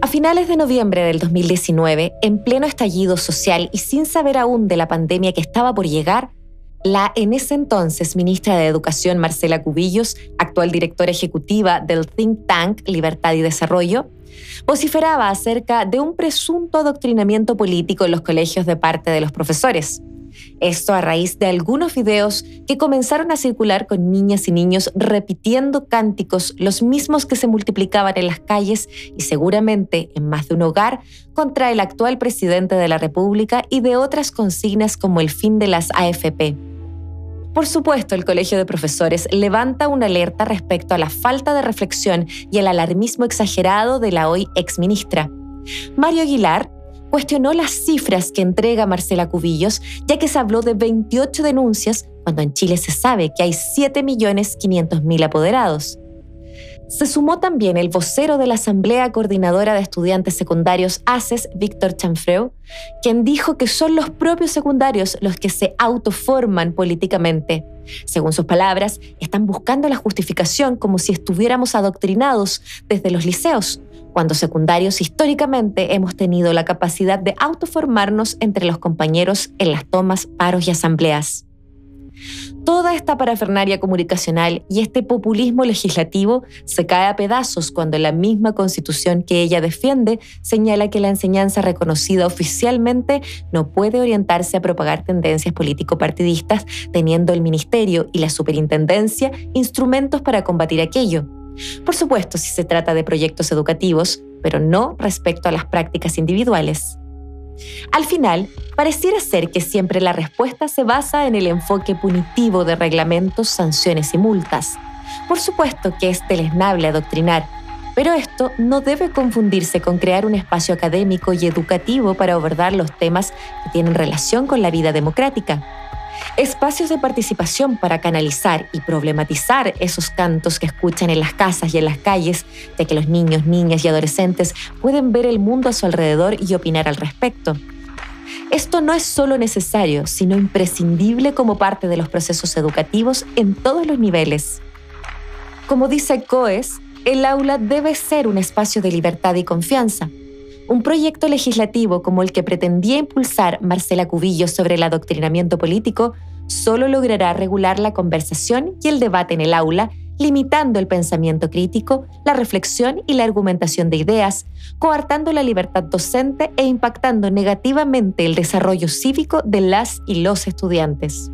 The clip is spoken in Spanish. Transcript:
A finales de noviembre del 2019, en pleno estallido social y sin saber aún de la pandemia que estaba por llegar, la en ese entonces ministra de Educación Marcela Cubillos, actual directora ejecutiva del think tank Libertad y Desarrollo, vociferaba acerca de un presunto adoctrinamiento político en los colegios de parte de los profesores. Esto a raíz de algunos videos que comenzaron a circular con niñas y niños repitiendo cánticos, los mismos que se multiplicaban en las calles y seguramente en más de un hogar, contra el actual presidente de la República y de otras consignas como el fin de las AFP. Por supuesto, el Colegio de Profesores levanta una alerta respecto a la falta de reflexión y el alarmismo exagerado de la hoy exministra. Mario Aguilar, cuestionó las cifras que entrega Marcela Cubillos, ya que se habló de 28 denuncias cuando en Chile se sabe que hay 7.500.000 apoderados. Se sumó también el vocero de la Asamblea Coordinadora de Estudiantes Secundarios ACES, Víctor Chanfreu, quien dijo que son los propios secundarios los que se autoforman políticamente. Según sus palabras, están buscando la justificación como si estuviéramos adoctrinados desde los liceos, cuando secundarios históricamente hemos tenido la capacidad de autoformarnos entre los compañeros en las tomas, paros y asambleas. Toda esta parafernaria comunicacional y este populismo legislativo se cae a pedazos cuando la misma constitución que ella defiende señala que la enseñanza reconocida oficialmente no puede orientarse a propagar tendencias político-partidistas teniendo el ministerio y la superintendencia instrumentos para combatir aquello. Por supuesto, si se trata de proyectos educativos, pero no respecto a las prácticas individuales. Al final, pareciera ser que siempre la respuesta se basa en el enfoque punitivo de reglamentos, sanciones y multas. Por supuesto que es deleznable adoctrinar, pero esto no debe confundirse con crear un espacio académico y educativo para abordar los temas que tienen relación con la vida democrática espacios de participación para canalizar y problematizar esos cantos que escuchan en las casas y en las calles, de que los niños, niñas y adolescentes pueden ver el mundo a su alrededor y opinar al respecto. Esto no es solo necesario, sino imprescindible como parte de los procesos educativos en todos los niveles. Como dice COES, el aula debe ser un espacio de libertad y confianza, un proyecto legislativo como el que pretendía impulsar Marcela Cubillo sobre el adoctrinamiento político solo logrará regular la conversación y el debate en el aula, limitando el pensamiento crítico, la reflexión y la argumentación de ideas, coartando la libertad docente e impactando negativamente el desarrollo cívico de las y los estudiantes.